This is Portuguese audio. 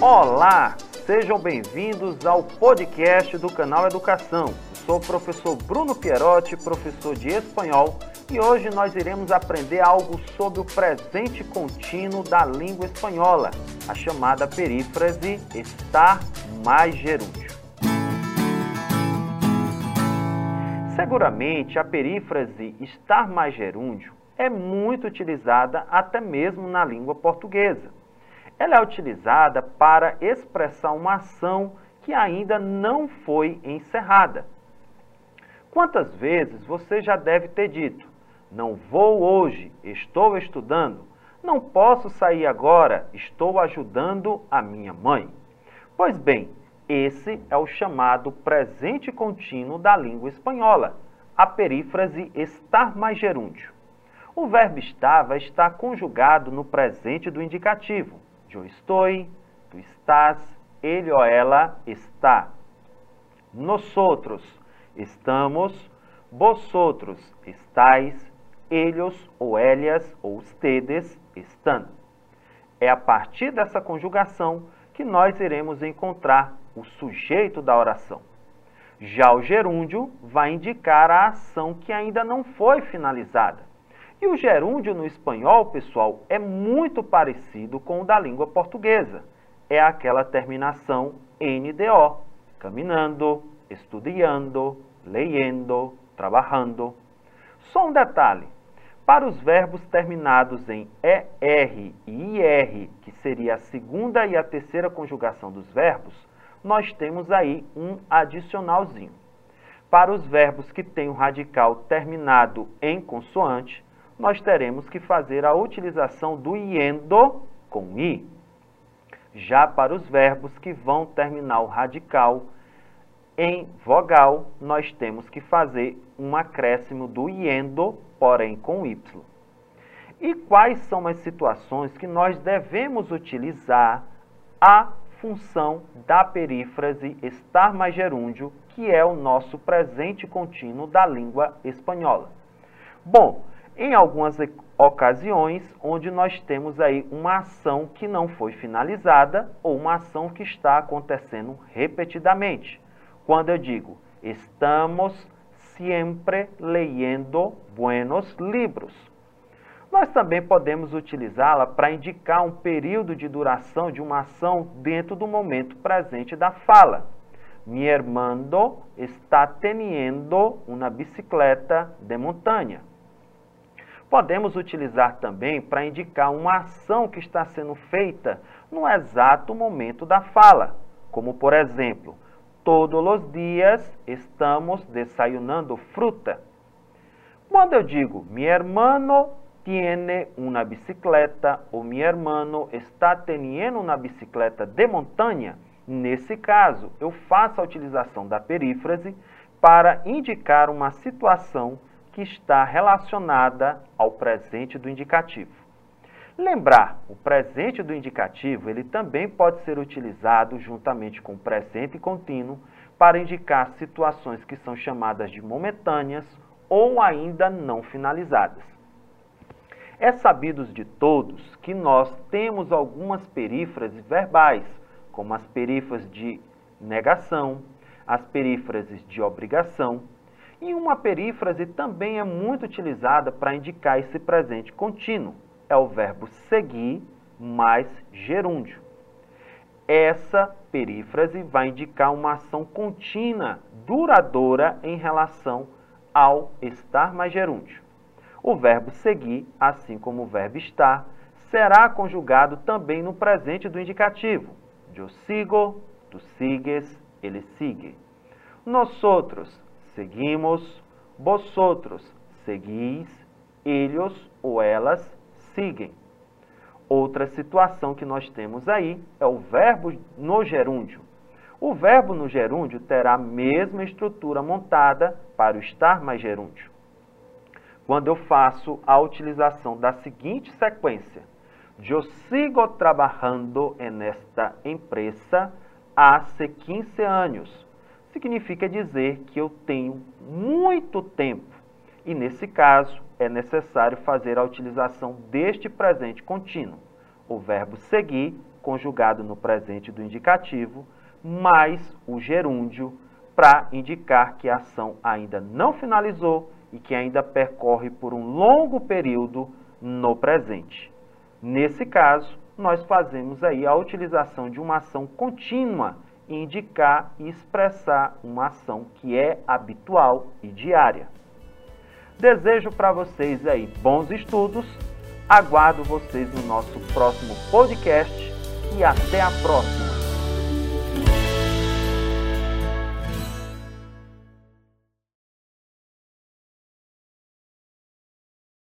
Olá, sejam bem-vindos ao podcast do canal Educação. Sou o professor Bruno Pierotti, professor de espanhol, e hoje nós iremos aprender algo sobre o presente contínuo da língua espanhola, a chamada perífrase estar mais gerúndio. Seguramente a perífrase estar mais gerúndio é muito utilizada até mesmo na língua portuguesa. Ela é utilizada para expressar uma ação que ainda não foi encerrada. Quantas vezes você já deve ter dito: Não vou hoje, estou estudando. Não posso sair agora, estou ajudando a minha mãe. Pois bem, esse é o chamado presente contínuo da língua espanhola, a perífrase estar mais gerúndio. O verbo estar vai estar conjugado no presente do indicativo. Eu estou, tu estás, ele ou ela está. Nosotros estamos, vosotros estáis, ellos ou ellas ou ustedes estão. É a partir dessa conjugação que nós iremos encontrar o sujeito da oração. Já o gerúndio vai indicar a ação que ainda não foi finalizada. E o gerúndio no espanhol, pessoal, é muito parecido com o da língua portuguesa. É aquela terminação NDO, caminhando, estudando, leyendo, trabalhando. Só um detalhe, para os verbos terminados em ER e IR, que seria a segunda e a terceira conjugação dos verbos, nós temos aí um adicionalzinho. Para os verbos que têm o radical terminado em consoante, nós teremos que fazer a utilização do iendo com i. Já para os verbos que vão terminar o radical em vogal, nós temos que fazer um acréscimo do iendo, porém com y. E quais são as situações que nós devemos utilizar a função da perífrase estar mais gerúndio, que é o nosso presente contínuo da língua espanhola? Bom, em algumas ocasiões onde nós temos aí uma ação que não foi finalizada ou uma ação que está acontecendo repetidamente. Quando eu digo estamos sempre leyendo buenos libros. Nós também podemos utilizá-la para indicar um período de duração de uma ação dentro do momento presente da fala. Mi hermano está teniendo una bicicleta de montanha. Podemos utilizar também para indicar uma ação que está sendo feita no exato momento da fala, como por exemplo, todos os dias estamos desayunando fruta. Quando eu digo mi hermano tiene una bicicleta ou mi hermano está teniendo una bicicleta de montanha, nesse caso eu faço a utilização da perífrase para indicar uma situação que está relacionada ao presente do indicativo. Lembrar, o presente do indicativo ele também pode ser utilizado juntamente com o presente contínuo para indicar situações que são chamadas de momentâneas ou ainda não finalizadas. É sabido de todos que nós temos algumas perífrases verbais, como as perífrases de negação, as perífrases de obrigação, e uma perífrase também é muito utilizada para indicar esse presente contínuo. É o verbo seguir mais gerúndio. Essa perífrase vai indicar uma ação contínua, duradoura em relação ao estar mais gerúndio. O verbo seguir, assim como o verbo estar, será conjugado também no presente do indicativo. Eu sigo, tu sigues, ele sigue. Nós outros seguimos, vosotros seguis, eles ou elas seguem. Outra situação que nós temos aí é o verbo no gerúndio. O verbo no gerúndio terá a mesma estrutura montada para o estar mais gerúndio. Quando eu faço a utilização da seguinte sequência, eu sigo trabalhando en esta empresa há 15 anos significa dizer que eu tenho muito tempo. E nesse caso, é necessário fazer a utilização deste presente contínuo, o verbo seguir conjugado no presente do indicativo, mais o gerúndio para indicar que a ação ainda não finalizou e que ainda percorre por um longo período no presente. Nesse caso, nós fazemos aí a utilização de uma ação contínua indicar e expressar uma ação que é habitual e diária. Desejo para vocês aí bons estudos, aguardo vocês no nosso próximo podcast e até a próxima!